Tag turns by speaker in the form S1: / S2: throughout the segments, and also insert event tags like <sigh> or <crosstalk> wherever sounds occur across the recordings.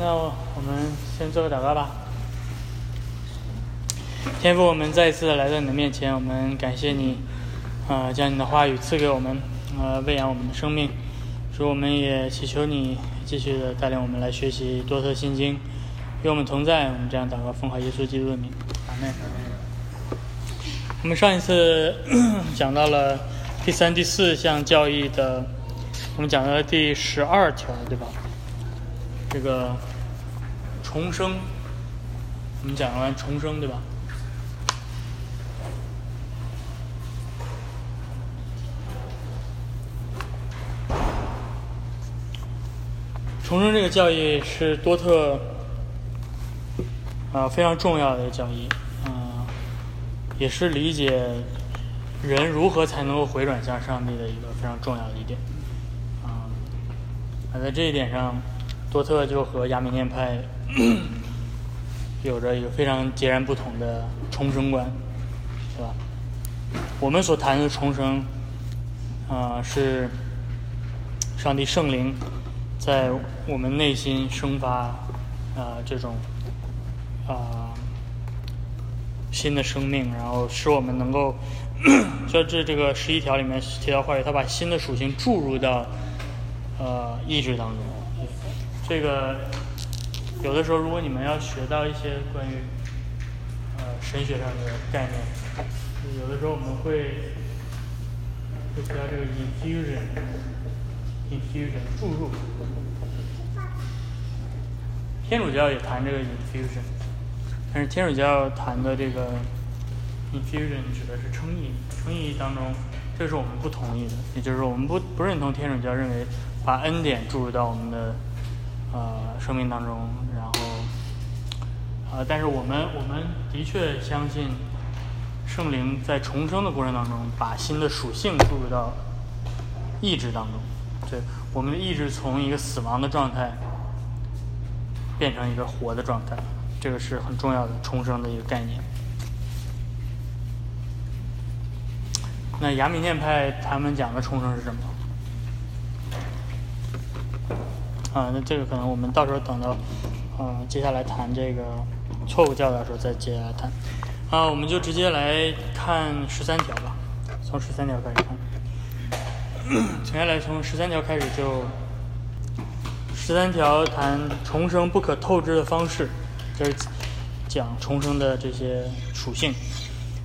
S1: 那我们先做个祷告吧。天父，我们再一次来到你的面前，我们感谢你，啊，将你的话语赐给我们，呃，喂养我们的生命。主，我们也祈求你继续的带领我们来学习多特心经，与我们同在。我们这样祷告，奉靠耶稣基督的名，阿门。我们上一次 <clears throat> 讲到了第三、第四项教义的，我们讲到了第十二条，对吧？这个重生，我们讲完重生，对吧？重生这个教义是多特啊非常重要的教义，啊，也是理解人如何才能够回转向上帝的一个非常重要的一点，啊，而在这一点上，多特就和亚米念派 <clears throat> 有着一个非常截然不同的重生观，对吧？我们所谈的重生，啊，是上帝圣灵。在我们内心生发，啊，这种啊新的生命，然后使我们能够，<clears throat> 在这这个十一条里面提到话语，他把新的属性注入到呃意志当中。这个有的时候，如果你们要学到一些关于呃神学上的概念，有的时候我们会会提到这个 infusion。infusion 注入，天主教也谈这个 infusion，但是天主教谈的这个 infusion 指的是称义，称义当中，这是我们不同意的，也就是说我们不不认同天主教认为把恩典注入到我们的呃生命当中，然后啊，但是我们我们的确相信圣灵在重生的过程当中把新的属性注入到意志当中。对，我们的意志从一个死亡的状态变成一个活的状态，这个是很重要的重生的一个概念。那雅米念派他们讲的重生是什么？啊，那这个可能我们到时候等到，呃，接下来谈这个错误教导的时候再接下来谈。啊，我们就直接来看十三条吧，从十三条开始看。<coughs> 接下来从十三条开始，就十三条谈重生不可透支的方式，就是讲重生的这些属性。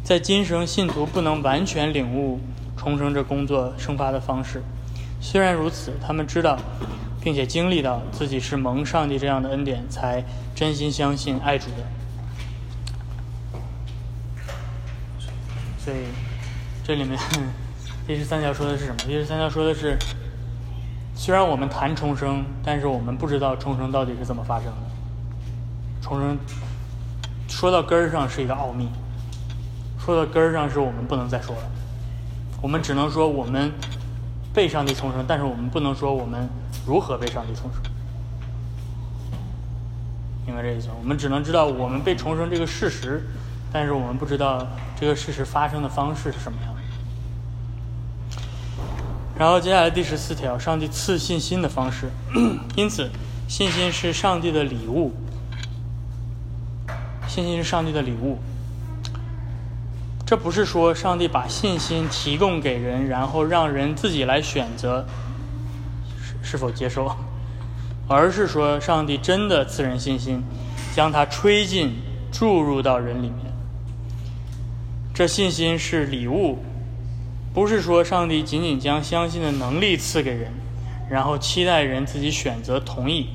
S1: 在今生，信徒不能完全领悟重生这工作生发的方式。虽然如此，他们知道并且经历到自己是蒙上帝这样的恩典，才真心相信爱主的。所以这里面。<laughs> 第十三条说的是什么？第十三条说的是，虽然我们谈重生，但是我们不知道重生到底是怎么发生的。重生说到根儿上是一个奥秘，说到根儿上是我们不能再说了。我们只能说我们被上帝重生，但是我们不能说我们如何被上帝重生。明白这意思？我们只能知道我们被重生这个事实，但是我们不知道这个事实发生的方式是什么样。然后接下来第十四条，上帝赐信心的方式。<clears throat> 因此，信心是上帝的礼物。信心是上帝的礼物。这不是说上帝把信心提供给人，然后让人自己来选择是是否接受，而是说上帝真的赐人信心，将它吹进、注入到人里面。这信心是礼物。不是说上帝仅仅将相信的能力赐给人，然后期待人自己选择同意，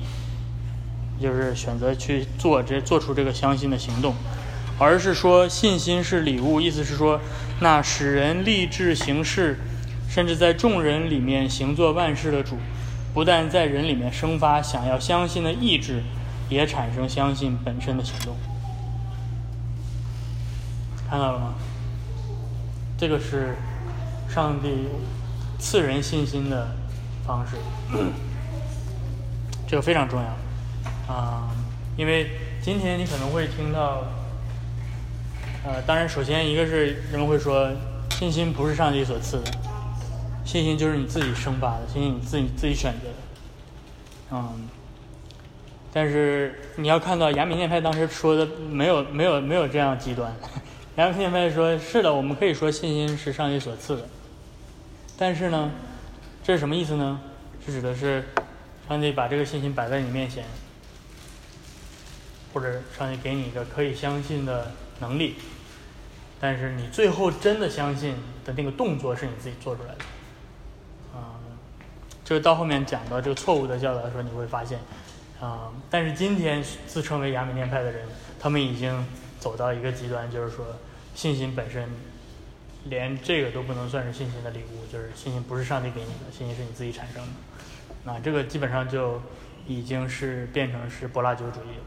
S1: 就是选择去做这做出这个相信的行动，而是说信心是礼物，意思是说那使人立志行事，甚至在众人里面行作万事的主，不但在人里面生发想要相信的意志，也产生相信本身的行动。看到了吗？这个是。上帝赐人信心的方式，这个非常重要啊！因为今天你可能会听到，呃，当然，首先一个是人们会说，信心不是上帝所赐的，信心就是你自己生发的，信心你自己自己选择的，嗯。但是你要看到亚米念派当时说的没有没有没有这样极端，<laughs> 亚米念派说是的，我们可以说信心是上帝所赐的，但是呢，这是什么意思呢？是指的是上帝把这个信心摆在你面前，或者上帝给你一个可以相信的能力，但是你最后真的相信的那个动作是你自己做出来的，啊、这个到后面讲到这个错误的教导的时候，你会发现。啊、但是今天自称为亚美念派的人，他们已经走到一个极端，就是说信心本身连这个都不能算是信心的礼物，就是信心不是上帝给你的，信心是你自己产生的。那这个基本上就已经是变成是柏拉图主义了。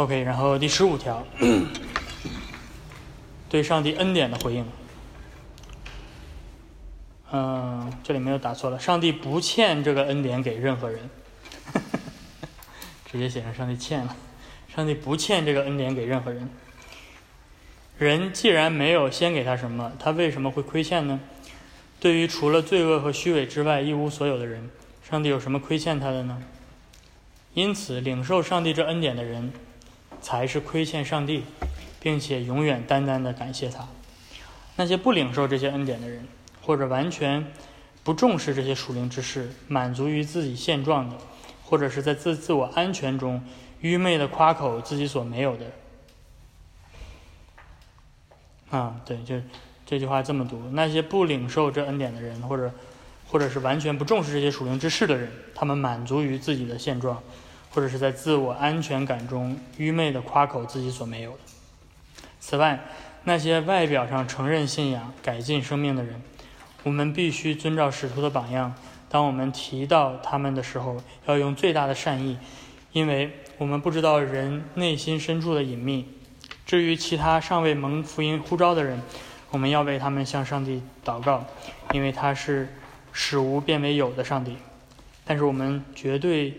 S1: OK，然后第十五条，对上帝恩典的回应。嗯，这里没有打错了，上帝不欠这个恩典给任何人，<laughs> 直接写成上帝欠了。上帝不欠这个恩典给任何人。人既然没有先给他什么，他为什么会亏欠呢？对于除了罪恶和虚伪之外一无所有的人，上帝有什么亏欠他的呢？因此，领受上帝这恩典的人，才是亏欠上帝，并且永远单单的感谢他。那些不领受这些恩典的人，或者完全不重视这些属灵之事，满足于自己现状的，或者是在自自我安全中愚昧的夸口自己所没有的。啊，对，就这句话这么读：那些不领受这恩典的人，或者或者是完全不重视这些属灵之事的人，他们满足于自己的现状，或者是在自我安全感中愚昧的夸口自己所没有的。此外，那些外表上承认信仰、改进生命的人，我们必须遵照使徒的榜样。当我们提到他们的时候，要用最大的善意，因为我们不知道人内心深处的隐秘。至于其他尚未蒙福音呼召的人，我们要为他们向上帝祷告，因为他是使无变为有的上帝。但是我们绝对。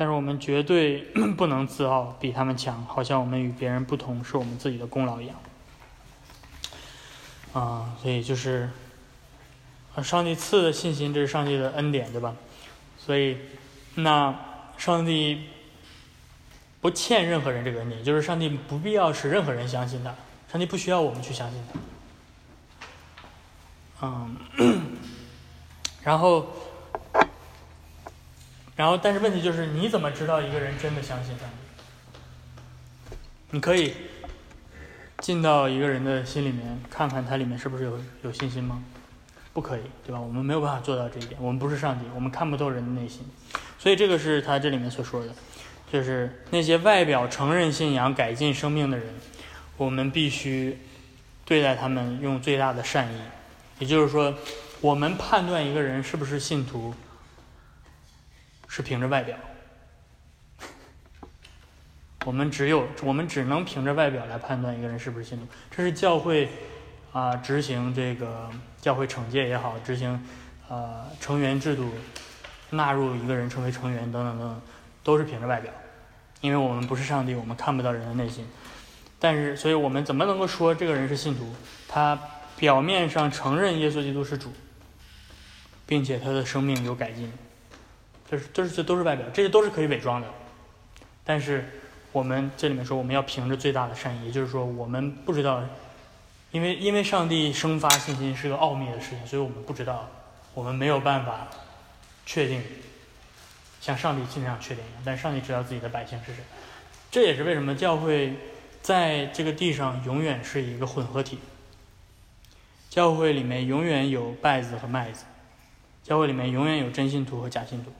S1: 但是我们绝对 <clears throat> 不能自傲，比他们强，好像我们与别人不同是我们自己的功劳一样。啊，所以就是，上帝赐的信心，这是上帝的恩典，对吧？所以，那上帝不欠任何人这个恩典，就是上帝不必要使任何人相信他，上帝不需要我们去相信他。嗯，<clears throat> 然后。然后，但是问题就是，你怎么知道一个人真的相信上帝？你可以进到一个人的心里面，看看他里面是不是有有信心吗？不可以，对吧？我们没有办法做到这一点，我们不是上帝，我们看不透人的内心。所以，这个是他这里面所说的，就是那些外表承认信仰、改进生命的人，我们必须对待他们用最大的善意。也就是说，我们判断一个人是不是信徒。是凭着外表，我们只有我们只能凭着外表来判断一个人是不是信徒。这是教会啊、执行这个教会惩戒也好，执行呃成员制度，纳入一个人成为成员等等等等，都是凭着外表，因为我们不是上帝，我们看不到人的内心。但是，所以我们怎么能够说这个人是信徒？他表面上承认耶稣基督是主，并且他的生命有改进。这是，这是，这都是外表，这些都是可以伪装的。但是我们这里面说，我们要凭着最大的善意，也就是说，我们不知道，因为因为上帝生发信心是个奥秘的事情，所以我们不知道，我们没有办法确定像上帝尽量确定一样。但上帝知道自己的百姓是谁，这也是为什么教会在这个地上永远是一个混合体。教会里面永远有稗子和麦子，教会里面永远有真信徒和假信徒。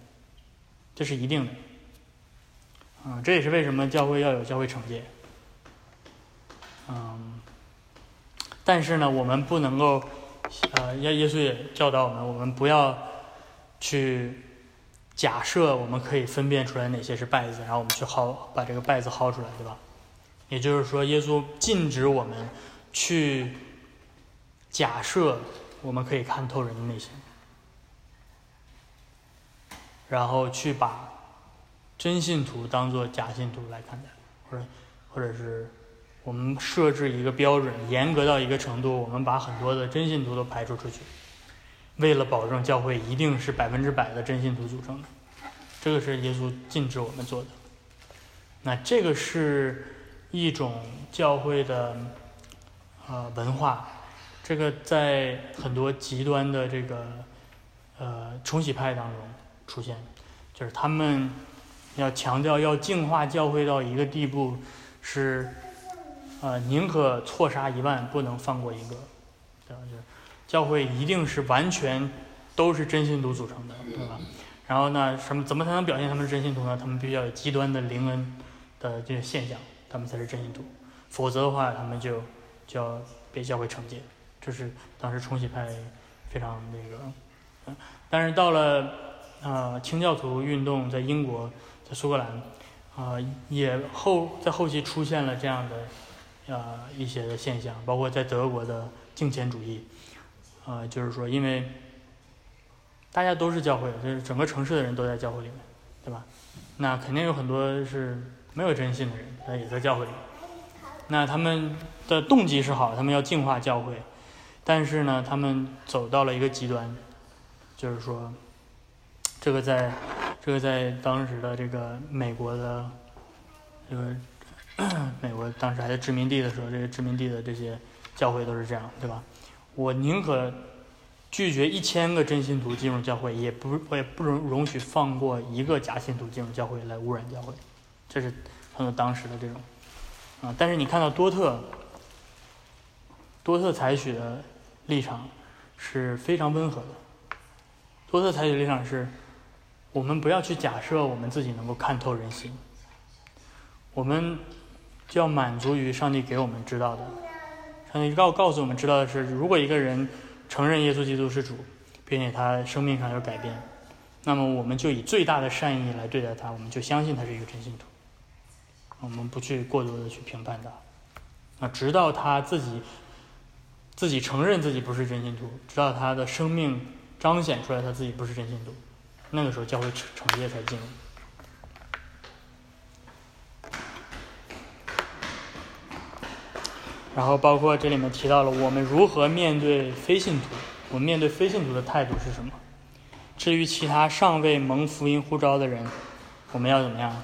S1: 这是一定的，啊、这也是为什么教会要有教会惩戒，嗯，但是呢，我们不能够，呃，耶耶稣也教导我们，我们不要去假设我们可以分辨出来哪些是稗子，然后我们去薅把这个稗子薅出来，对吧？也就是说，耶稣禁止我们去假设我们可以看透人的内心。然后去把真信徒当做假信徒来看待，或者或者是我们设置一个标准，严格到一个程度，我们把很多的真信徒都排除出去，为了保证教会一定是百分之百的真信徒组成的，这个是耶稣禁止我们做的。那这个是一种教会的呃文化，这个在很多极端的这个呃重洗派当中出现，就是他们要强调要净化教会到一个地步，是呃宁可错杀一万，不能放过一个，对吧？就是教会一定是完全都是真信徒组成的，对吧？然后呢，什么怎么才能表现他们是真信徒呢？他们必须要有极端的灵恩。的这些现象，他们才是真信徒，否则的话，他们就就要被教会惩戒。这是当时重洗派非常那个，但是到了啊清教徒运动在英国，在苏格兰，啊也后在后期出现了这样的啊一些的现象，包括在德国的敬虔主义，啊就是说因为大家都是教会，就是整个城市的人都在教会里面，对吧？那肯定有很多是。没有真信的人，他也在教会里。那他们的动机是好，他们要净化教会，但是呢，他们走到了一个极端，就是说，这个在，这个在当时的这个美国的，这个美国当时还在殖民地的时候，这个殖民地的这些教会都是这样，对吧？我宁可拒绝一千个真信徒进入教会，也不我也不容容许放过一个假信徒进入教会来污染教会。这是很多当时的这种啊，但是你看到多特，多特采取的立场是非常温和的。多特采取立场是，我们不要去假设我们自己能够看透人心，我们就要满足于上帝给我们知道的。上帝告告诉我们知道的是，如果一个人承认耶稣基督是主，并且他生命上有改变，那么我们就以最大的善意来对待他，我们就相信他是一个真信徒。我们不去过多的去评判他，啊，直到他自己自己承认自己不是真心徒，直到他的生命彰显出来他自己不是真心徒，那个时候教会惩惩戒才进。然后包括这里面提到了我们如何面对非信徒，我们面对非信徒的态度是什么？至于其他尚未蒙福音呼召的人，我们要怎么样？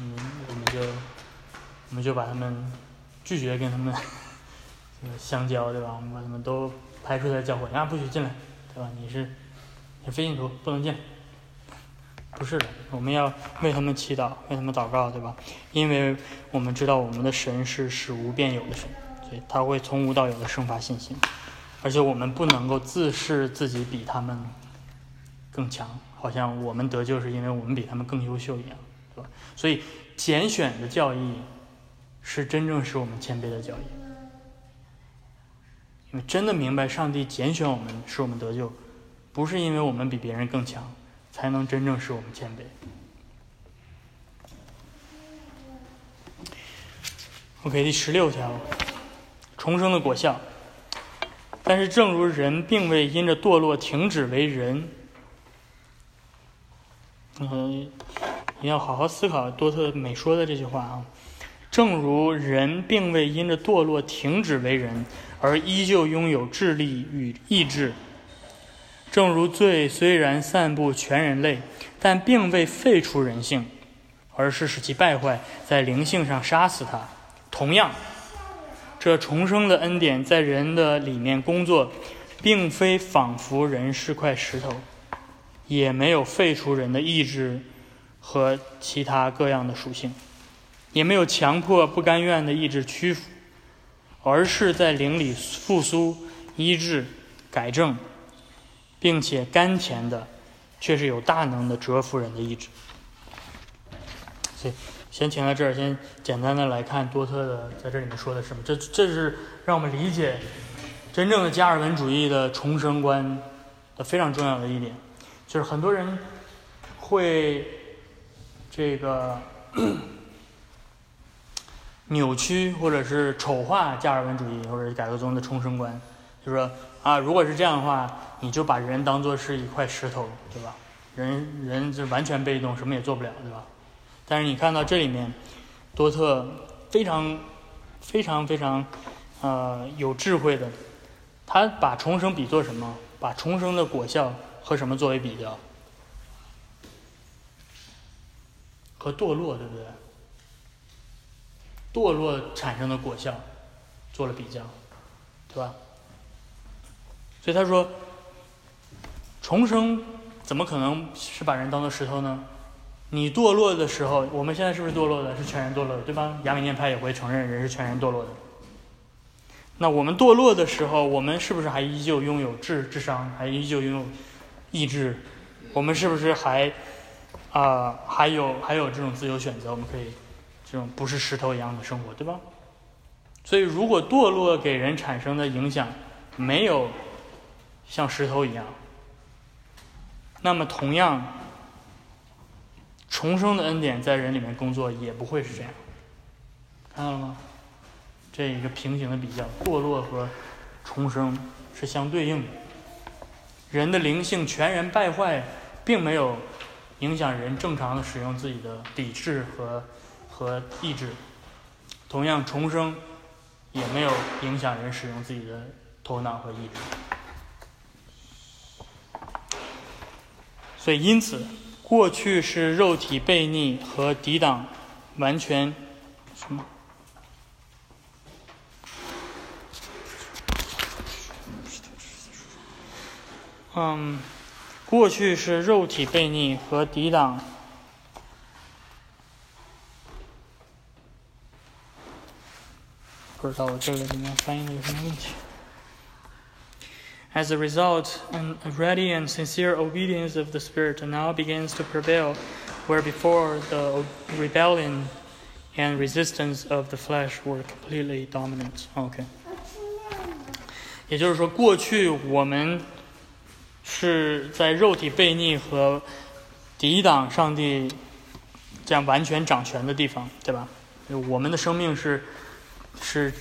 S1: 嗯，我们就我们就把他们拒绝跟他们 <laughs> 相交，对吧？我们把他们都排除在教会，啊，不许进来，对吧？你是你非信徒，不能进。不是的，我们要为他们祈祷，为他们祷告，对吧？因为我们知道我们的神是使无变有的神，所以他会从无到有的生发信心，而且我们不能够自视自己比他们更强，好像我们得救是因为我们比他们更优秀一样。对吧？所以拣选的教义是真正使我们谦卑的教义，因为真的明白上帝拣选我们使我们得救，不是因为我们比别人更强，才能真正使我们谦卑。OK，第十六条，重生的果效。但是，正如人并未因着堕落停止为人，嗯。你要好好思考多特美说的这句话啊，正如人并未因着堕落停止为人，而依旧拥有智力与意志；正如罪虽然散布全人类，但并未废除人性，而是使其败坏，在灵性上杀死他。同样，这重生的恩典在人的里面工作，并非仿佛人是块石头，也没有废除人的意志。和其他各样的属性，也没有强迫不甘愿的意志屈服，而是在灵里复苏、医治、改正，并且甘甜的，却是有大能的折服人的意志。所以，先停在这儿，先简单的来看多特的在这里面说的什么。这这是让我们理解真正的加尔文主义的重生观的非常重要的一点，就是很多人会。这个 <clears throat> 扭曲或者是丑化加尔文主义或者改革宗的重生观，就是说啊，如果是这样的话，你就把人当做是一块石头，对吧？人人就完全被动，什么也做不了，对吧？但是你看到这里面，多特非常非常非常呃有智慧的，他把重生比作什么？把重生的果效和什么作为比较？和堕落，对不对？堕落产生的果效做了比较，对吧？所以他说，重生怎么可能是把人当做石头呢？你堕落的时候，我们现在是不是堕落的？是全然堕落的，对吧？亚美念派也会承认人是全然堕落的。那我们堕落的时候，我们是不是还依旧拥有智智商，还依旧拥有意志？我们是不是还啊还有还有这种自由选择？我们可以这种不是石头一样的生活，对吧？所以，如果堕落给人产生的影响没有像石头一样，那么同样。重生的恩典在人里面工作也不会是这样，看到了吗？这一个平行的比较，堕落和重生是相对应的。人的灵性全然败坏，并没有影响人正常的使用自己的理智和和意志。同样，重生也没有影响人使用自己的头脑和意志。所以，因此。过去是肉体悖逆和抵挡，完全什么？嗯，过去是肉体悖逆和抵挡，不知道我这个里面翻译的有什么问题。As a result, a ready and sincere obedience of the Spirit now begins to prevail, where before the rebellion and resistance of the flesh were completely dominant. OK，也就是说，过去我们是在肉体悖逆和抵挡上帝这样完全掌权的地方，对吧？我们的生命是是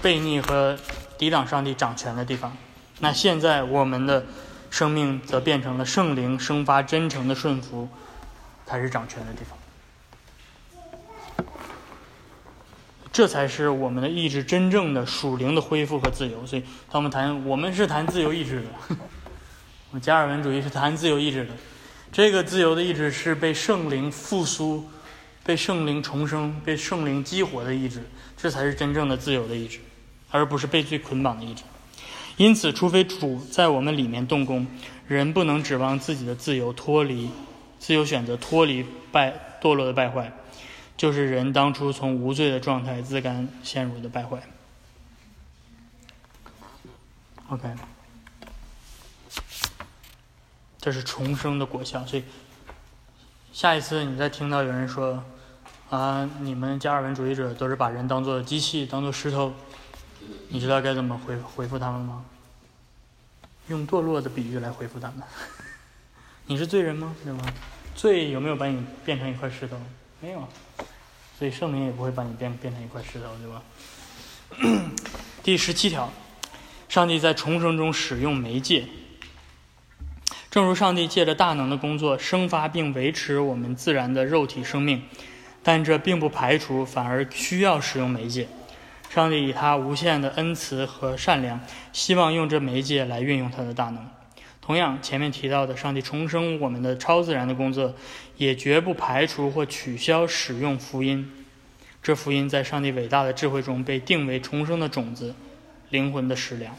S1: 悖逆和抵挡上帝掌权的地方。 那现在我们的生命则变成了圣灵生发真诚的顺服，才是掌权的地方。这才是我们的意志真正的属灵的恢复和自由。所以，当我们谈，我们是谈自由意志的。<laughs> 我们加尔文主义是谈自由意志的。这个自由的意志是被圣灵复苏、被圣灵重生、被圣灵激活的意志，这才是真正的自由的意志，而不是被罪捆绑的意志。因此，除非主在我们里面动工，人不能指望自己的自由脱离、自由选择脱离败堕落的败坏，就是人当初从无罪的状态自甘陷入的败坏。OK，这是重生的果效。所以，下一次你再听到有人说：“啊，你们加尔文主义者都是把人当做机器，当做石头。”你知道该怎么回回复他们吗？用堕落的比喻来回复他们。<laughs> 你是罪人吗？对吗？罪有没有把你变成一块石头？没有，所以圣灵也不会把你变变成一块石头，对吧？<clears throat> 第十七条，上帝在重生中使用媒介，正如上帝借着大能的工作生发并维持我们自然的肉体生命，但这并不排除反而需要使用媒介。上帝以他无限的恩慈和善良，希望用这媒介来运用他的大能。同样，前面提到的上帝重生我们的超自然的工作，也绝不排除或取消使用福音。这福音在上帝伟大的智慧中被定为重生的种子，灵魂的食粮，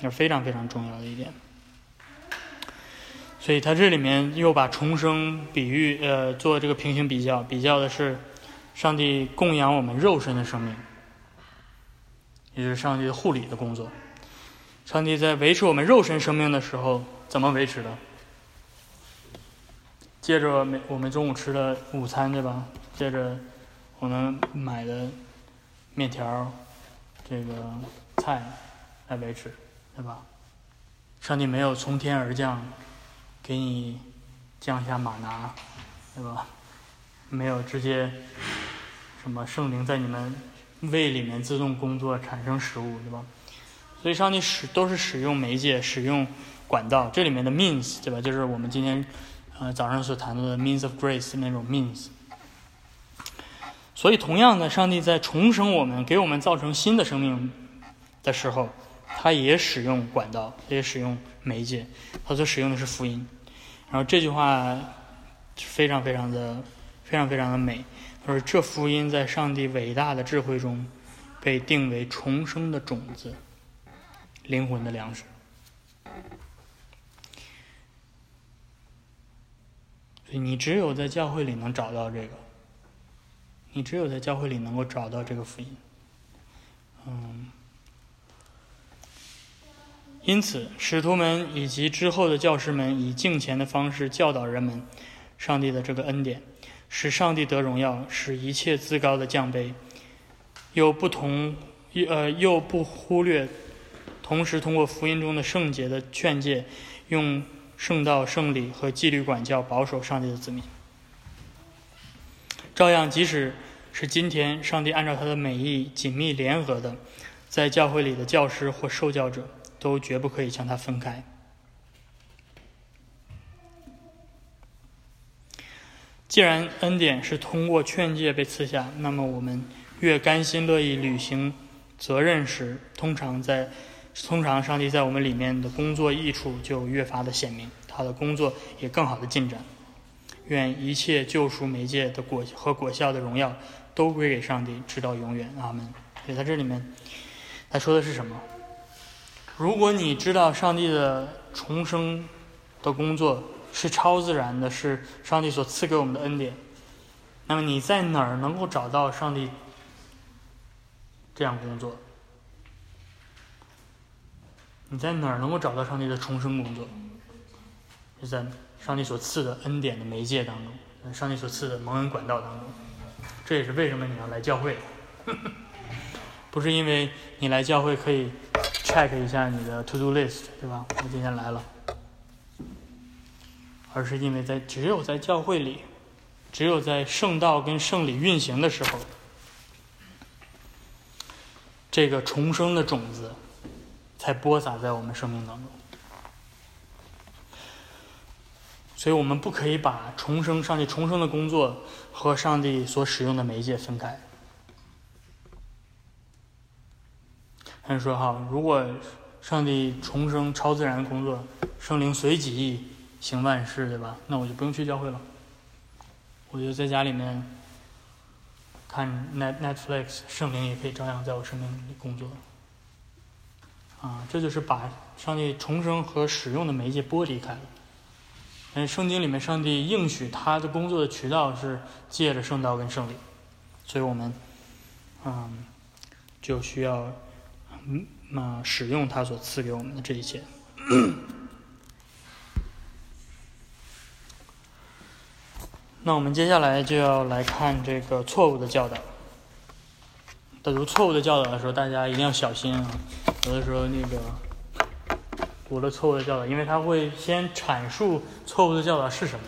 S1: 是非常非常重要的一点。所以，他这里面又把重生比喻，呃，做这个平行比较，比较的是上帝供养我们肉身的生命。也就是上帝的护理的工作。上帝在维持我们肉身生命的时候，怎么维持的？借着每我们中午吃的午餐，对吧？借着我们买的面条、这个菜来维持，对吧？上帝没有从天而降，给你降下马拿，对吧？没有直接什么圣灵在你们。胃里面自动工作产生食物，对吧？所以上帝使都是使用媒介、使用管道，这里面的 means，对吧？就是我们今天呃早上所谈到的 means of grace 那种 means。所以，同样的，上帝在重生我们、给我们造成新的生命的时候，他也使用管道，也使用媒介，他所使用的是福音。然后这句话非常非常的、非常非常的美。他说：“这福音在上帝伟大的智慧中，被定为重生的种子，灵魂的粮食。”所以，你只有在教会里能找到这个，你只有在教会里能够找到这个福音。嗯，因此，使徒们以及之后的教师们以敬虔的方式教导人们上帝的这个恩典，使上帝得荣耀，使一切自高的降卑，又不同，呃，又不忽略，同时通过福音中的圣洁的劝诫，用。圣道、圣礼和纪律管教，保守上帝的子民。照样，即使是今天，上帝按照他的美意紧密联合的，在教会里的教师或受教者，都绝不可以将他分开。既然恩典是通过劝诫被赐下，那么我们越甘心乐意履行责任时，通常在。通常，上帝在我们里面的工作益处就越发的显明，他的工作也更好的进展。愿一切救赎媒介的果和果效的荣耀都归给上帝，直到永远。阿门。所以，在这里面，他说的是什么？如果你知道上帝的重生的工作是超自然的，是上帝所赐给我们的恩典，那么你在哪儿能够找到上帝这样工作？你在哪儿能够找到上帝的重生工作？是在上帝所赐的恩典的媒介当中，在上帝所赐的蒙恩管道当中。这也是为什么你要来教会，<laughs> 不是因为你来教会可以 check 一下你的 to do list，对吧？我今天来了，而是因为在只有在教会里，只有在圣道跟圣礼运行的时候，这个重生的种子。才播撒在我们生命当中，所以我们不可以把重生、上帝重生的工作和上帝所使用的媒介分开。他说：“哈，如果上帝重生、超自然工作，圣灵随己行万事，对吧？那我就不用去教会了，我就在家里面看 Net Netflix，圣灵也可以照样在我生命里工作。”啊，这就是把上帝重生和使用的媒介剥离开了。嗯，圣经里面上帝应许他的工作的渠道是借着圣道跟圣灵，所以我们，嗯，就需要，嗯，那使用他所赐给我们的这一切。那我们接下来就要来看这个错误的教导。在读错误的教导的时候，大家一定要小心啊！有的时候那个读了错误的教导，因为他会先阐述错误的教导是什么，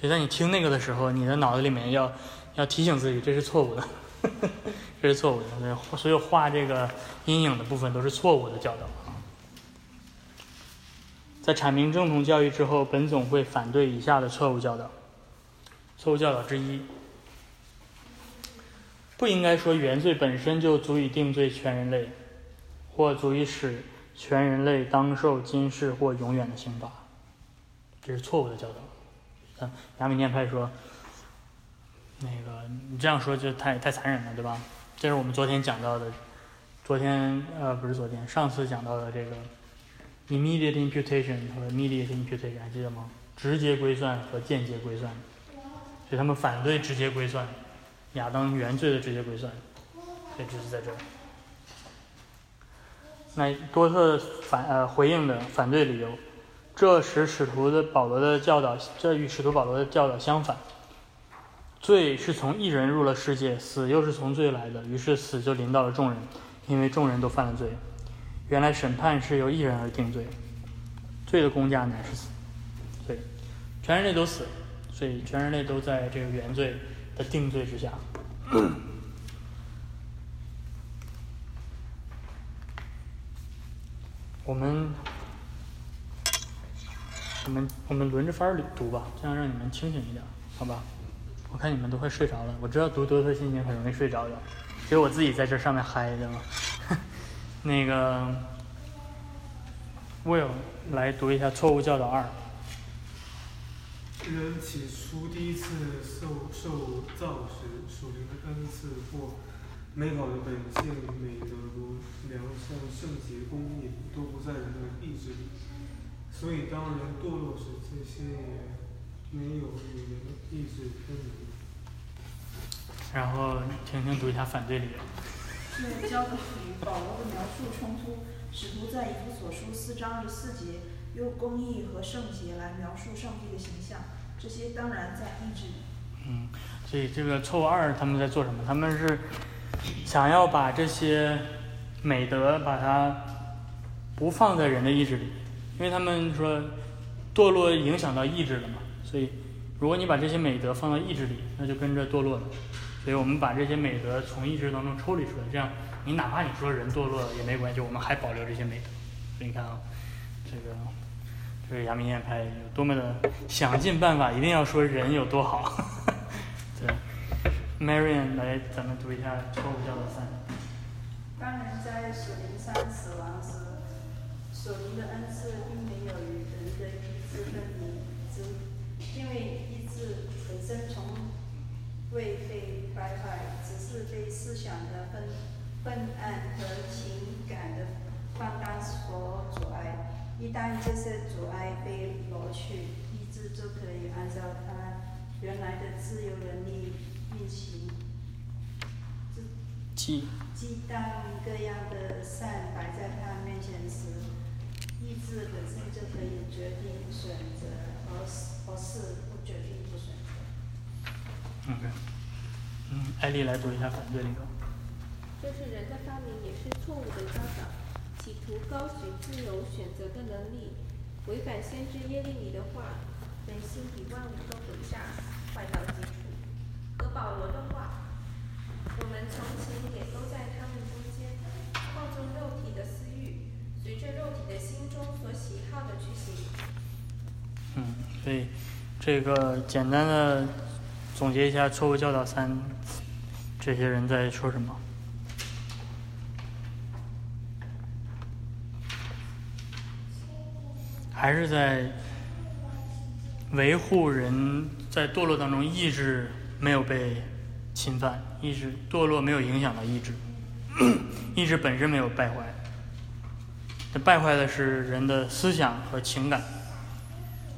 S1: 所以在你听那个的时候，你的脑子里面要要提醒自己这是错误的，<laughs> 这是错误的。所以画这个阴影的部分都是错误的教导。在阐明正统教育之后，本总会反对以下的错误教导。错误教导之一。不应该说原罪本身就足以定罪全人类，或足以使全人类当受今世或永远的刑罚，这是错误的教导。嗯，亚米念派说，那个你这样说就太太残忍了，对吧？这是我们昨天讲到的，昨天呃不是昨天，上次讲到的这个 immediate imputation 和 immediate imputation 还记得吗？直接归算和间接归算，所以他们反对直接归算。亚当原罪的直接归算，所以就是在这儿。那多特反呃回应的反对理由，这使使徒的保罗的教导，这与使徒保罗的教导相反。罪是从一人入了世界，死又是从罪来的，于是死就临到了众人，因为众人都犯了罪。原来审判是由一人而定罪，罪的公价乃是死，对，全人类都死，所以全人类都在这个原罪。的定罪之下，我们我们我们轮着法儿读吧，这样让你们清醒一点，好吧？我看你们都快睡着了。我知道读多特心经很容易睡着的，只有我自己在这上面嗨的嘛。<laughs> 那个，Will 来读一下错误教导二。
S2: 人起初第一次受受造时，属灵的恩赐或美好的本性、美德如良善、圣洁、公义，都不在人的意志里。所以，当人堕落时，这些也没有与人的意志分离。
S1: 然后，听听读一下反对理由。
S3: 这教导与保罗的描述冲突。使徒在以弗所书四章二十四节。用公义和圣洁来描述上帝的形象，这些当然在意志里。
S1: 嗯，所以这个错误二他们在做什么？他们是想要把这些美德把它不放在人的意志里，因为他们说堕落影响到意志了嘛。所以如果你把这些美德放到意志里，那就跟着堕落了。所以我们把这些美德从意志当中抽离出来，这样你哪怕你说人堕落了也没关系，我们还保留这些美德。所以你看啊，这个。这个阳明院派有多么的想尽办法，一定要说人有多好。<laughs> 对，Marian 来，咱们读一下错误教导三。
S3: 当人在属灵山死亡时，属灵的恩赐并没有与人的意志分离，只因为意志本身从未被败坏，只是被思想的昏昏暗和情感的放大所阻碍。一旦这些阻碍被挪去，意志就可以按照它原来的自由能力运行。
S1: 即
S3: 即当各样的善摆在他面前时，意志本身就可以决定选择，而而是不决定不选择。
S1: OK，嗯，艾丽来读一下反对理由。
S4: 就是人的发明，也是错误的教导。企图高举自由选择的能力，违反先知耶利米的话，人心比万物都诡诈，坏到极处。和保罗的话，我们从前也都在他们中间，放纵肉体的私欲，随着肉体的心中所喜好的去行。
S1: 嗯，所以这个简单的总结一下错误教导三，这些人在说什么？还是在维护人在堕落当中意志没有被侵犯，意志堕落没有影响到意志，<coughs> 意志本身没有败坏，那败坏的是人的思想和情感，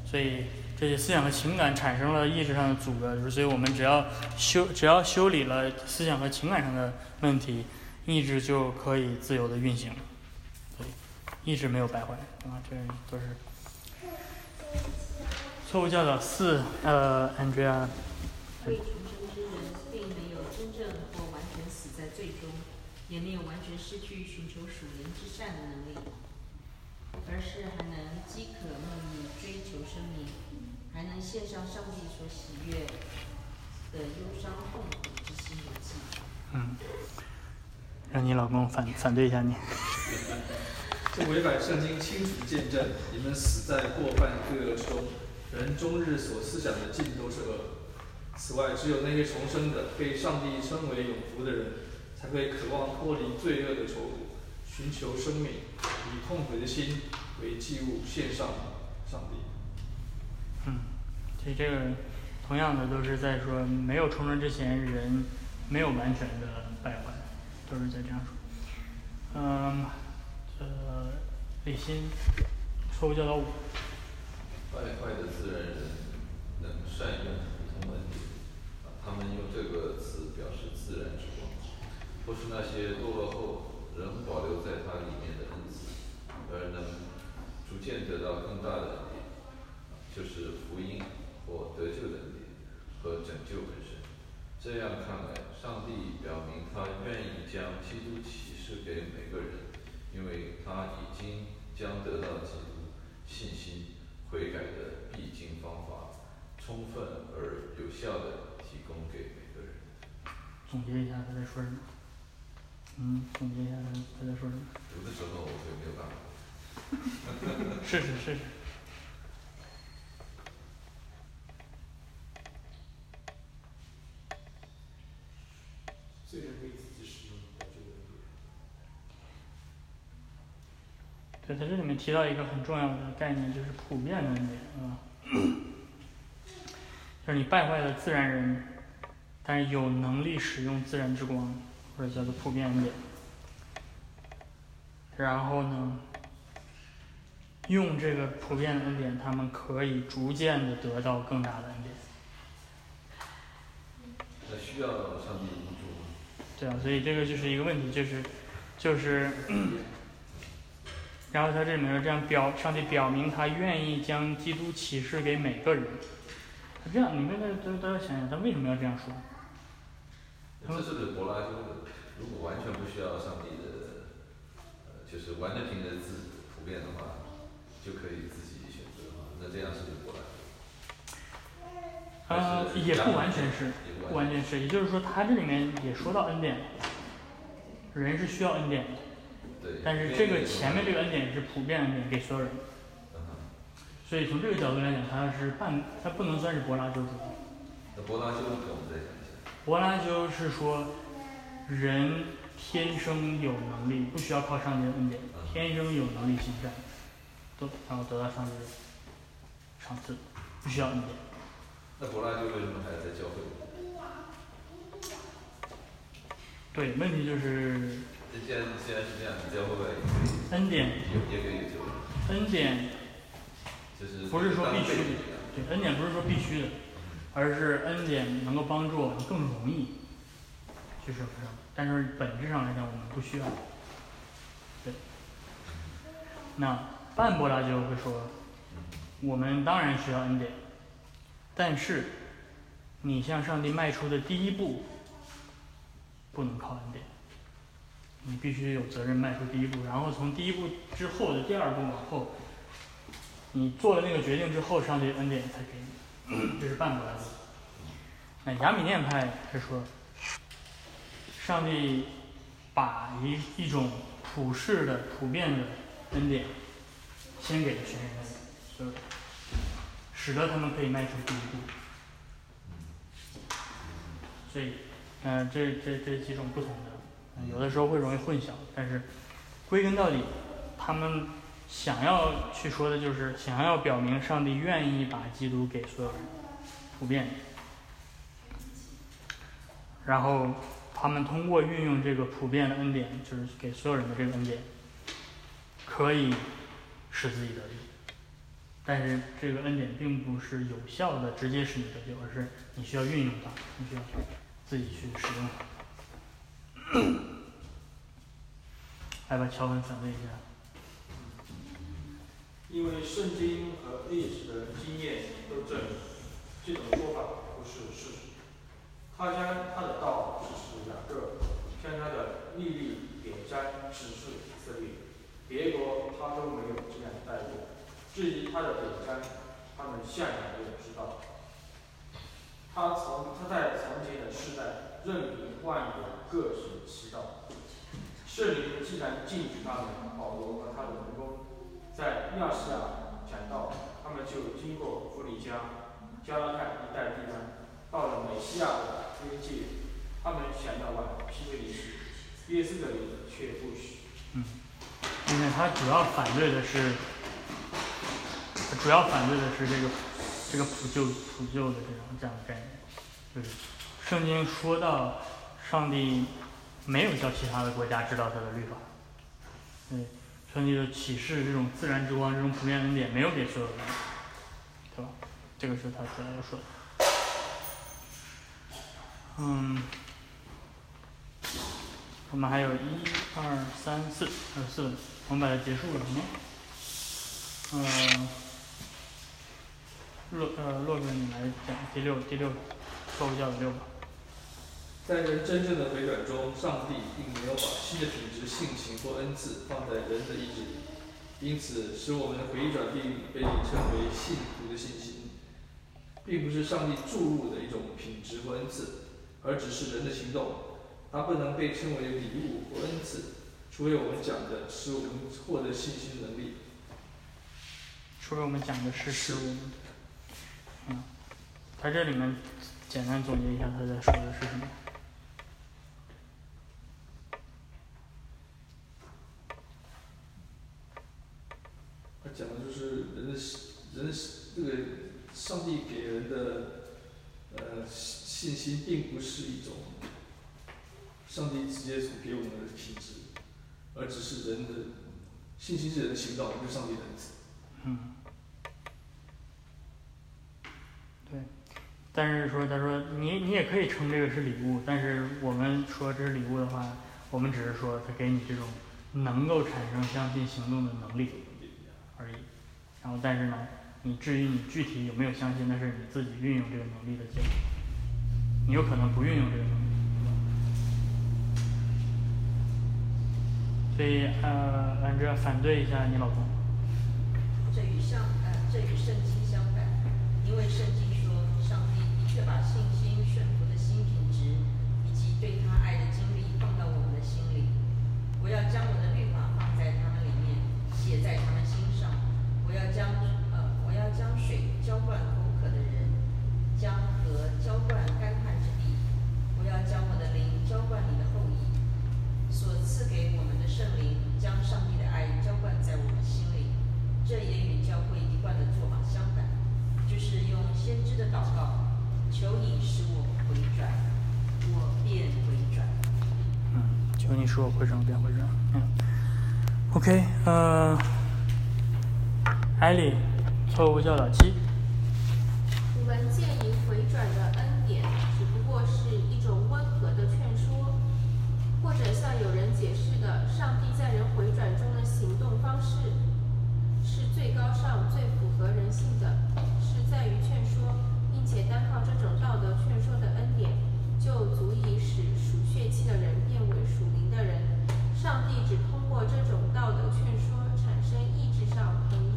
S1: 所以这些思想和情感产生了意志上的阻隔，所以我们只要修只要修理了思想和情感上的问题，意志就可以自由的运行了，意志没有败坏啊，这都是。错误教导四，呃，Andrea。
S5: 未重生之人并没有真正或完全死在最终，也没有完全失去寻求属灵之善的能力，而是还能饥渴慕义追求生命，还能献上上帝所喜悦的忧伤痛苦之心的祭。
S1: 嗯，让你老公反反对一下你。
S6: 这违反圣经清楚见证，你们死在过犯罪恶之中，人终日所思想的尽都是恶。此外，只有那些重生的、被上帝称为永福的人，才会渴望脱离罪恶的愁苦，寻求生命，以痛悔的心为祭物献上上帝。
S1: 嗯，所以这个同样的都是在说，没有重生之前，人没有完全的败坏，都是在这样说。嗯。呃，李欣，错误教导五。
S7: 败坏的自然人能善用普通文点，他们用这个词表示自然之光，或是那些堕落后仍保留在它里面的恩赐，而能逐渐得到更大的恩，就是福音或得救的恩和拯救本身。这样看来，上帝表明他愿意将基督启示给每个人。因为他已经将得到基督信心悔改的必经方法，充分而有效的提供给每个人。
S1: 总结一下他在说什么？嗯，总结一下他他在说什么？
S7: 读的时候我就没有办
S1: 法。<laughs> 试试试试。这里面提到一个很重要的概念，就是普遍的恩典，啊，就是你败坏了自然人，但是有能力使用自然之光，或者叫做普遍恩典。然后呢，用这个普遍的恩典，他们可以逐渐的得到更大的恩典。
S7: 那需要上帝帮助吗？
S1: 对啊，所以这个就是一个问题，就是就是，然后他这里面说这样表，上帝表明他愿意将基督启示给每个人。他这样，你们大家都要想想，他为什么要这样说？
S7: 这是不是柏拉修的？如果完全不需要上帝的，呃，就是完全凭着自普遍的话，就可以自己选择的话，那这样是不是柏拉修？
S1: 呃，也不完全是，不完全是，也就是说，他这里面也说到恩典，人是需要恩典的，
S7: 对。
S1: 但是这个前面这个恩典是普遍恩典给所有人，
S7: 嗯
S1: 所以从这个角度来讲，它是半，它不能算是柏拉修主义。
S7: 那柏拉修给我们再讲一下。
S1: 柏拉修是说，人天生有能力，不需要靠上帝的恩典，天生有能力行善，都然后得到上帝的赏赐，不需要恩典。
S7: 那柏拉修为什么还要在教会？
S1: 对，问题就是
S7: 既然既然是这样，你教会外也可以，
S1: 恩典，
S7: 也也可以有救恩，
S1: 典
S7: 就是
S1: 不是说必须的，对，恩典不是说必须的，而是恩典能够帮助我们更容易去圣上，但是本质上来讲，我们不需要。对，那半柏拉就会说，我们当然需要恩典，但是你向上帝迈出的第一步不能靠恩典，你必须有责任迈出第一步，然后从第一步之后的第二步往后。你做了那个决定之后，上帝恩典才给你，这是半柏拉修。那雅米念派是说，上帝把一一种普世的、普遍的恩典先给了全人类，所以使得他们可以迈出第一步。所以，嗯、这这这几种不同的，有的时候会容易混淆，但是归根到底，他们。想要去说的就是想要表明上帝愿意把基督给所有人，普遍。然后他们通过运用这个普遍的恩典，就是给所有人的这个恩典，可以使自己得救。但是这个恩典并不是有效的直接使你得救，而是你需要运用它，你需要自己去使用它。<coughs> 来把，乔文准备一下。
S8: 因为圣经和历史的经验都证明，这种说法不是事实。他将他的道指示雅各，将他的历历典章指示以色列，别国他都没有这样待过。至于他的典章，他们向来没有知道。他从他在从前的世代任凭万有各行其道。圣灵既然禁止他们，保罗和他的门工。在亚细亚讲道，他们就经过弗里加、加拉太一带地方，到了美西亚的边界，他们想要往皮菲里去，约瑟的里却不许。
S1: 嗯，因为他主要反对的是，主要反对的是这个这个普救普救的这种这样的概念，就是圣经说到上帝没有叫其他的国家知道他的律法，对。上帝的启示，这种自然之光，这种普遍恩典，没有给所有人，对吧？这个是他主要说的。嗯，我们还有一二三四，还有四本，我们把它结束了，好吗？嗯，洛呃洛哥，你来讲第六第六受教的六个。
S6: 在人真正的回转中，上帝并没有把新的品质、性情或恩赐放在人的意志里，因此使我们的回转并被称为信徒的信心，并不是上帝注入的一种品质或恩赐，而只是人的行动。它不能被称为礼物或恩赐，除非我们讲的使我们获得信心能力。
S1: 除非我们讲的是使我们，嗯，他这里面简单总结一下他在说的是什么。
S6: 他讲的就是人的人这个上帝给人的呃信心，并不是一种上帝直接给我们的品质，而只是人的信心是人的行道，不是上帝的恩赐。
S1: 嗯，对。但是说，他说你你也可以称这个是礼物，但是我们说这是礼物的话，我们只是说他给你这种能够产生相信行动的能力而已。然后，但是呢，你至于你具体有没有相信，那是你自己运用这个能力的结果。你有可能不运用这个能力，所以呃，俺这反对一下你老公。
S5: 这与相呃，这与圣经相反，因为圣经说，上帝的确把信心、顺服的新品质，以及对他爱的经历放到我们的心里。我要将我的律法放在他们里面，写在他们。我要将呃，我要将水浇灌口渴的人，将河浇灌干旱之地。我要将我的灵浇灌你的后裔，所赐给我们的圣灵，将上帝的爱浇灌在我们心里。这也与教会一贯的做法相反，就是用先知的祷告，求你使我回转，我便回转。
S1: 嗯，求你使我回转，我便回转。嗯，OK，呃，艾莉，错误教导七。
S4: 我们建议回转的恩典，只不过是一种温和的劝说，或者像有人解释的，上帝在人回转中的行动方式。是最高尚、最符合人性的，是在于劝说，并且单靠这种道德劝说的恩典，就足以使属血气的人变为属灵的人。上帝只通过这种道德劝说产生意志上同意。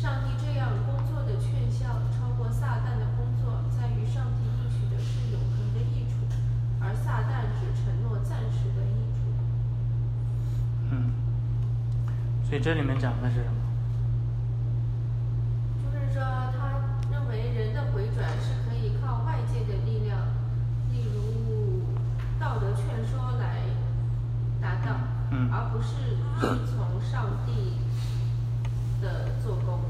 S4: 上帝这样工作的劝效，超过撒旦的工作，在于上帝应许的是永恒的益处，而撒旦只承诺暂时的益处。
S1: 嗯，所以这里面讲的是什么？
S4: 就是说，他认为人的回转是可以靠外界的力量，例如道德劝说来达到，
S1: 嗯
S4: 而不是听从上帝的做工。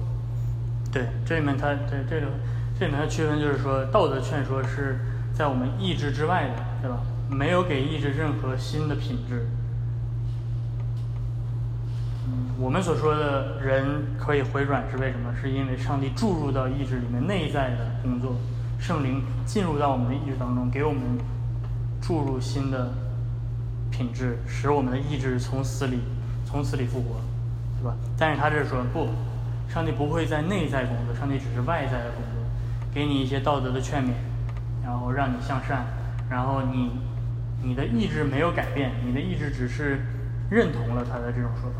S1: 对，这里面它对这个这里面它区分就是说，道德劝说是在我们意志之外的，对吧？没有给意志任何新的品质。嗯，我们所说的人可以回转是为什么？是因为上帝注入到意志里面内在的工作，圣灵进入到我们的意志当中，给我们注入新的品质，使我们的意志从死里从死里复活，对吧？但是他这说不，上帝不会在内在工作，上帝只是外在的工作，给你一些道德的劝勉，然后让你向善，然后你你的意志没有改变，你的意志只是认同了他的这种说法。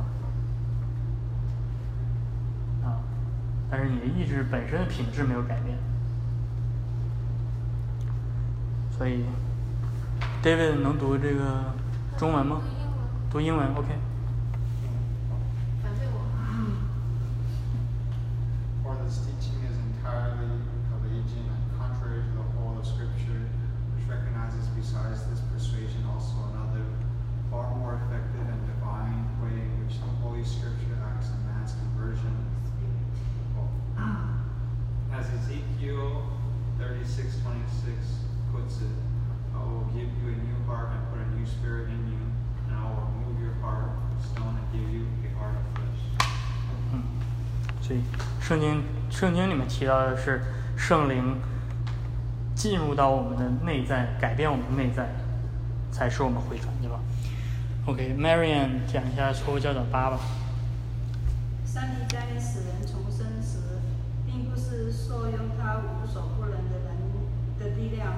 S1: 啊，但是你的意志本身的品质没有改变，所以，David 能读这个中文吗？读英文，OK。
S4: 对
S1: 圣经圣经里面提到的是圣灵进入到我们的内在，改变我们的内在，才是我们回转，对吧？OK，Marian、讲一下错误教导八吧。
S3: 上帝在使人重生时，并不是说用他无所不能的人的力量，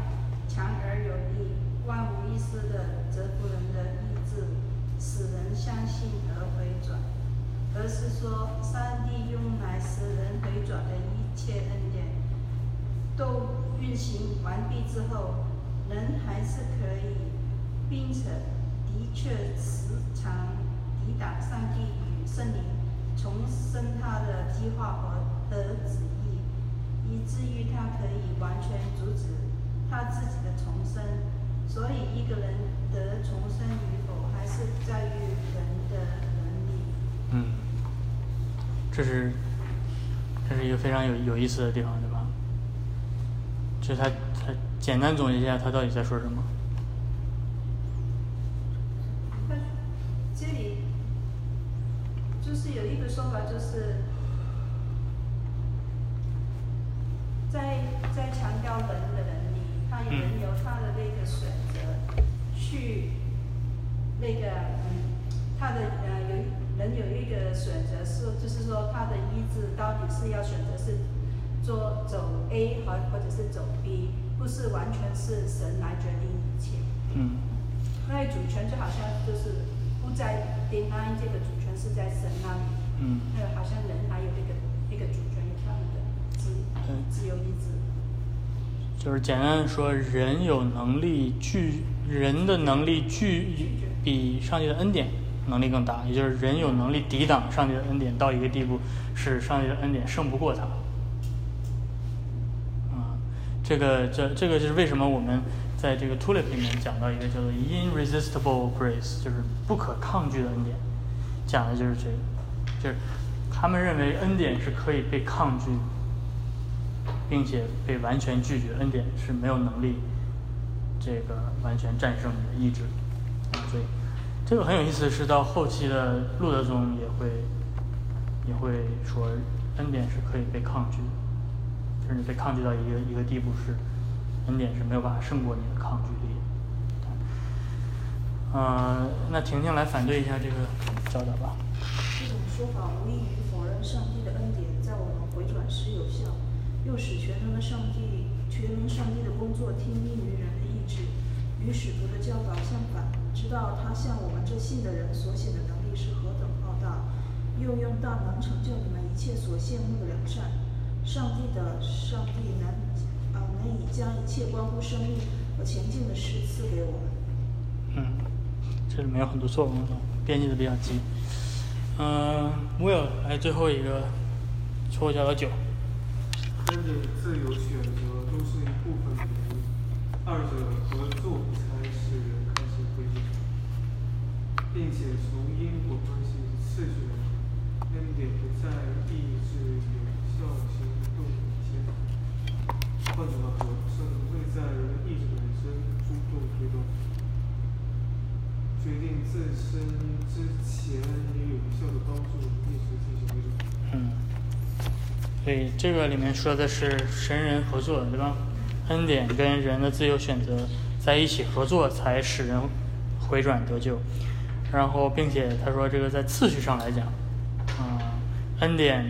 S3: 强而有力、万无一失的折服人的意志，使人相信而回转，而是说上帝用来使人回转的一切恩典，都运行完毕之后，人还是可以，并且的确时常抵挡上帝与圣灵重生他的计划和和旨意，以至于他可以完全阻止他自己的重生。所以，一个人得重生与否，还是在于人的能力。
S1: 嗯，这这是这是一个非常有有意思的地方，对吧？就他他简单总结一下，他到底在说什么？
S3: 这里就是有一个说法，就是在在强调人的能力，他有人有他的那个选择，去那个嗯，他的呃有人有一个选择是，就是说他的意志到底是要选择是做走 A 和或者是走 B，不是完全是神来决定一切。
S1: 嗯
S3: 那主权就好像就是不在 deny 这个主权是在神那里，
S1: 嗯
S3: 那个好像人还有一个一个主权，有他们的自
S1: 对
S3: 自由意志。
S1: 就是简单的说，人有能力拒人的能力拒比上帝的恩典能力更大，也就是人有能力抵挡上帝的恩典到一个地步，是上帝的恩典胜不过他。这个这这个就是为什么我们在这个 Tulip 里面讲到一个叫做 irresistible grace，就是不可抗拒的恩典，讲的就是这个，就是他们认为恩典是可以被抗拒，并且被完全拒绝，恩典是没有能力这个完全战胜你的意志，所以这个很有意思，是到后期的路德宗也会也会说恩典是可以被抗拒的。甚至被抗拒到一个一个地步是，恩典是没有办法胜过你的抗拒力的。呃，那婷婷来反对一下这个教导吧。
S9: 这种说法无异于否认上帝的恩典在我们回转时有效，又使全能的上帝、全能上帝的工作听命于人的意志，与使徒的教导相反。知道他向我们这信的人所显的能力是何等浩大，又用大能成就你们一切所羡慕的良善。上帝的上帝难啊、难以将一切关乎生命和前进的事赐给我们。
S1: 嗯，这里面有很多错误，编辑的比较急。嗯、w i l l 来最后一个错误教导九。
S2: 恩典自由选择都是一部分的原因，二者合作才使人开始回转，并且从因果关系次序来看，恩典不在意志有效行动以前。换句话说，圣会在意志本身主动推动，决定自身之前也有效的帮助意识进行回转。
S1: 嗯，所以这个里面说的是神人合作，对吧？恩典跟人的自由选择在一起合作，才使人回转得救。然后，并且他说，这个在次序上来讲，嗯，恩典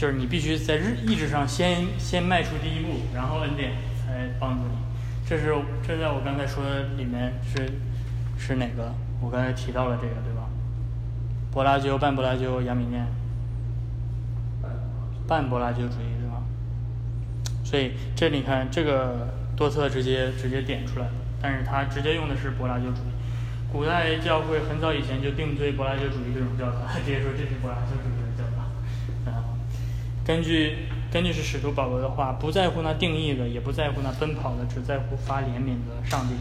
S1: 就是你必须在日意志上先先迈出第一步，然后恩典才帮助你。这是这在我刚才说的里面是是哪个？我刚才提到了这个，对吧？柏拉修、半柏拉修、杨明念。半柏拉修主义，对吧？所以这你看这个多特直接直接点出来了，但是他直接用的是柏拉修主义。古代教会很早以前就定罪柏拉修主义这种教导，<laughs> 直接说这是柏拉修主义。根据根据是使徒保罗的话，不在乎那定义的，也不在乎那奔跑的，只在乎发怜悯的上帝。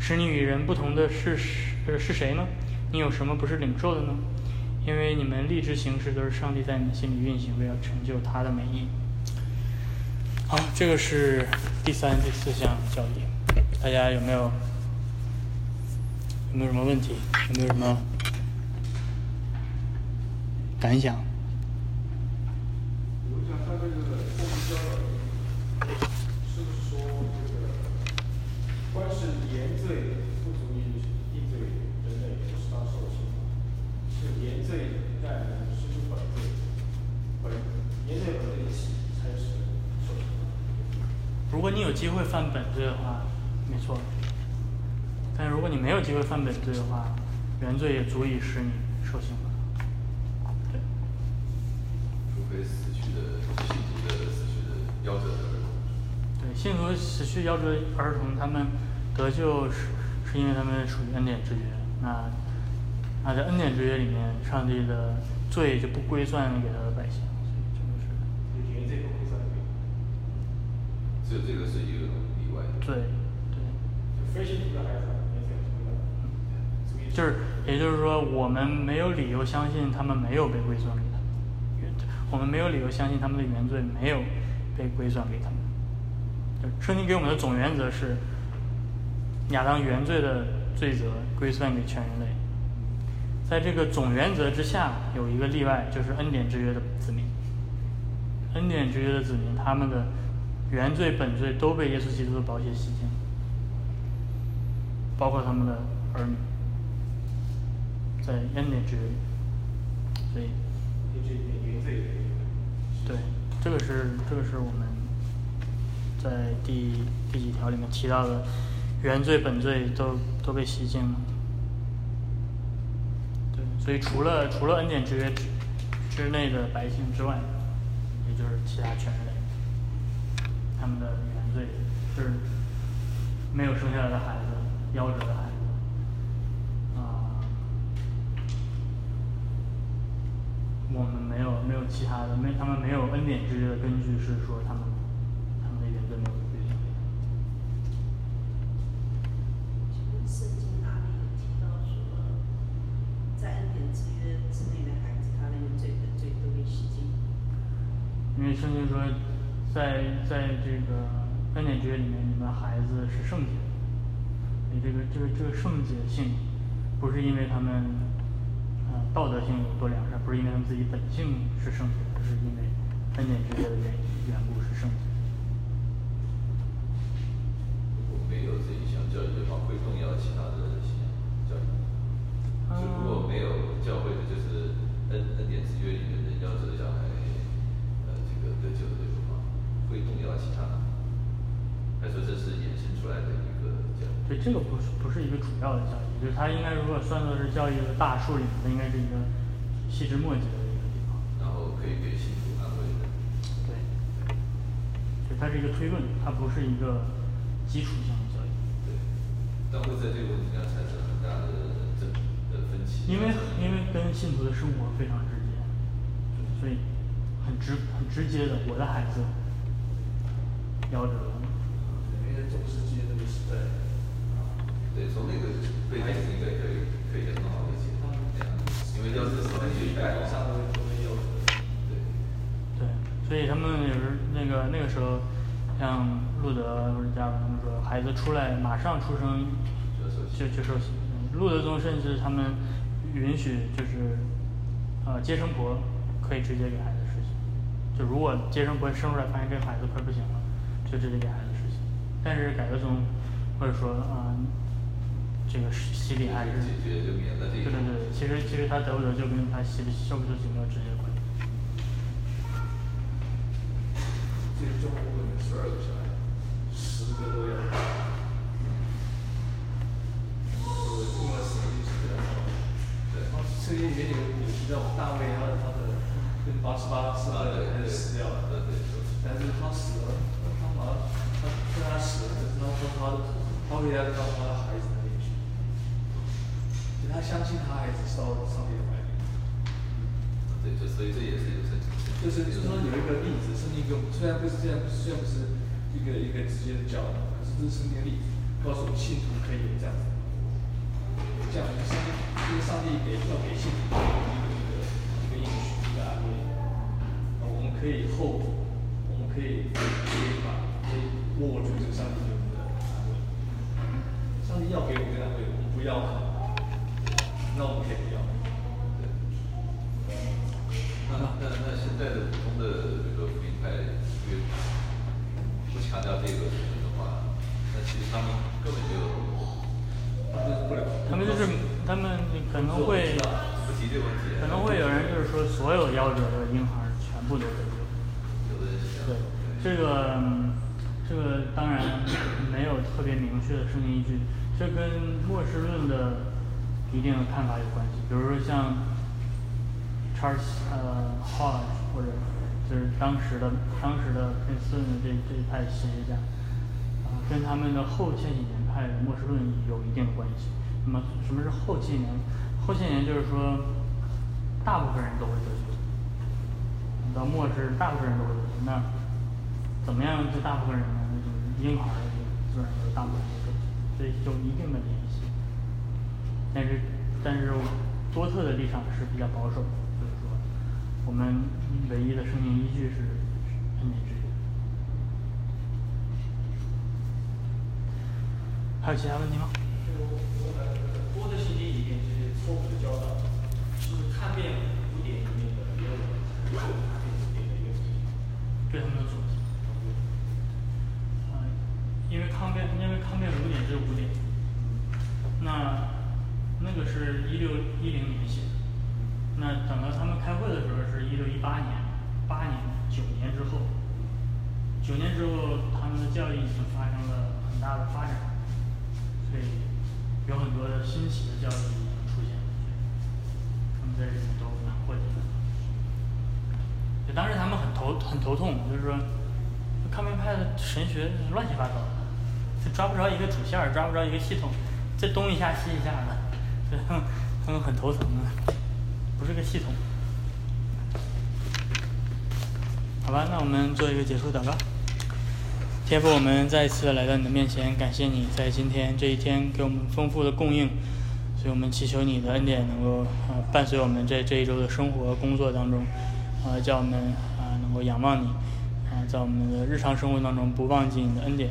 S1: 使你与人不同的是是是谁呢？你有什么不是领受的呢？因为你们立志行事都是上帝在你心里运行，为了成就他的美意。好，这个是第三、第四项教义，大家有没有有没有什么问题？有没有什么感想？
S8: 罪
S1: 的话，原罪也足以使你受刑罚。对。
S7: 除非死去的信徒的死去的夭折的儿童。
S1: 对，信徒死去夭折儿童，他们得救是是因为他们属于恩典之约。那那在恩典之约里面，上帝的罪就不归算给他的百姓，所以这个是
S8: 就言罪不算罪，
S7: 只有这个是一个例外。
S1: 对对。
S8: 就非信徒的孩子。
S1: 就是，也就是说，我们没有理由相信他们没有被归算给他。原我们没有理由相信他们的原罪没有被归算给他们。圣经给我们的总原则是，亚当原罪的罪责归算给全人类。在这个总原则之下，有一个例外，就是恩典之约的子民。恩典之约的子民，他们的原罪本罪都被耶稣基督的宝血洗净，包括他们的儿女，在恩典之。所以，对，这个是这个是我们在第第几条里面提到的，原罪本罪都都被洗净了。对，所以除了除了恩典之约之之内的百姓之外，也就是其他全人类，他们的原罪是没有生下来的孩子，夭折的孩子，啊、我们没有其他的，没他们没有恩典之约的根据是说他们他们的原罪没有归算给他们。
S10: 请问圣经哪里有提到说，在恩典之约之内的孩子，他的原罪本罪都被洗净？
S1: 因为圣经说，在在这个恩典之约里面，你们孩子是圣洁的，所以这个这个这个圣洁性，不是因为他们道德性有多良善，不是因为他们自己本性是圣洁，而是因为恩典之约的原因缘故是圣洁。
S7: 如果没有这一项教育的话，会动摇其他的信仰教育。就如果没有教会的，就是恩恩典之约里面的夭折的小孩，呃，这个得救的这个话，会动摇其他的。还说这是衍生出来的一个教育。
S1: 对，这个不是不是一个主要的教育，就是它应该如果算作是教育的大树里面，它应该是一个细枝末节的一个地方。
S7: 然后可以给信徒安慰的。
S1: 对，就它是一个推论，它不是一个基础性的教育。
S7: 对，但会在这个问题上产生很大的争的分歧。
S1: 因为因为跟信徒的生活非常直接，所以很直很直接的，我的孩子夭折了。
S6: 因为中世纪那个时代，啊
S7: 对，从那个背景应该可以可以很好理解。因为要是说一代以上
S6: 都没有。
S7: 对。
S1: 对，所以他们有时那个那个时候，像路德或者加尔文他们说，孩子出来马上出生就就受洗。路德宗甚至他们允许就是，呃，接生婆可以直接给孩子施洗。就如果接生婆生出来发现这个孩子快不行了，就直接给孩子。但是改革中或者说啊、呃这个洗礼还是
S7: 解决就免了这个
S1: 对对对，其实其实他得不得救跟他洗不受不受洗没有直接关系。
S6: 这个中国可能十二个小孩，十个都要。我听了十个就是这样。对，然后圣经里面有有提到大卫他他的跟八十八是他的孩子死掉了，
S7: 对对
S6: 但是他死了，他把他虽然他他说他的他会要到他的孩子那边去，就他相信他孩子是到上帝的怀里。
S7: 对，就所以这也是有圣经。
S6: 就是就是说有一个例子，圣经给我们虽然不是这样，虽然不是一个一个直接的教导，可是这是圣经的例子，告诉我们信徒可以有这样子，这样的上帝，这个上帝给要给信徒一个一个一个应许，一个安慰，啊，我们可以后，我们可以可以把可以握住这个上帝的安慰，上帝要给我们的安慰，我们不要，那我们可以不要。
S7: 那那那现在的普通的这个福音派，因为不强调这个的话，那其实他们根本就。
S1: 他们就是他们可能会。可能会有人就是说，所有夭折的婴孩全部都得救。对，这个嗯这个当然没有特别明确的圣经依据，这跟末世论的一定的看法有关系。比如说像 Charles 呃 Hodge 或者就是当时的当时的佩斯顿的这这一派神学家，啊、跟他们的后千禧年派的末世论有一定的关系。那么什么是后千年？后千年就是说，大部分人都会得救。到末世，大部分人都会得救。那怎么样？这大部分人呢？那就是婴儿就自然就是大部分人有一定的联系。但是，但是多特的立场是比较保守的，就是说，我我们唯一的生命依据是恩典之约。还有其他问题吗？
S8: 就我呃多的信经里面这些错误的教导，是看遍古典里面的原文，没有看遍古典的原文？
S1: 对他们的总结。嗯，因为抗辩，因为抗辩五点是五点，那那个是一六一零年写的，那等到他们开会的时候是一六一八年，八年九年之后，九年之后他们的教育已经发生了很大的发展，所以有很多的新奇的教育已经出现了，他们在这里面都获得了。就当时他们很头很头痛，就是说，抗辩派的神学乱七八糟的，就抓不着一个主线，抓不着一个系统，这东一下西一下的，所以他们很头疼啊，不是个系统。好吧，那我们做一个结束祷告。天父，我们再一次来到你的面前，感谢你在今天这一天给我们丰富的供应，所以我们祈求你的恩典能够啊伴随我们在这一周的生活工作当中，啊叫我们啊能够仰望你，啊在我们的日常生活当中不忘记你的恩典，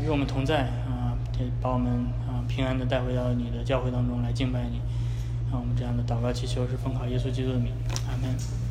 S1: 与我们同在啊，把我们啊平安的带回到你的教会当中来敬拜你，啊我们这样的祷告祈求是奉靠耶稣基督的名，阿门。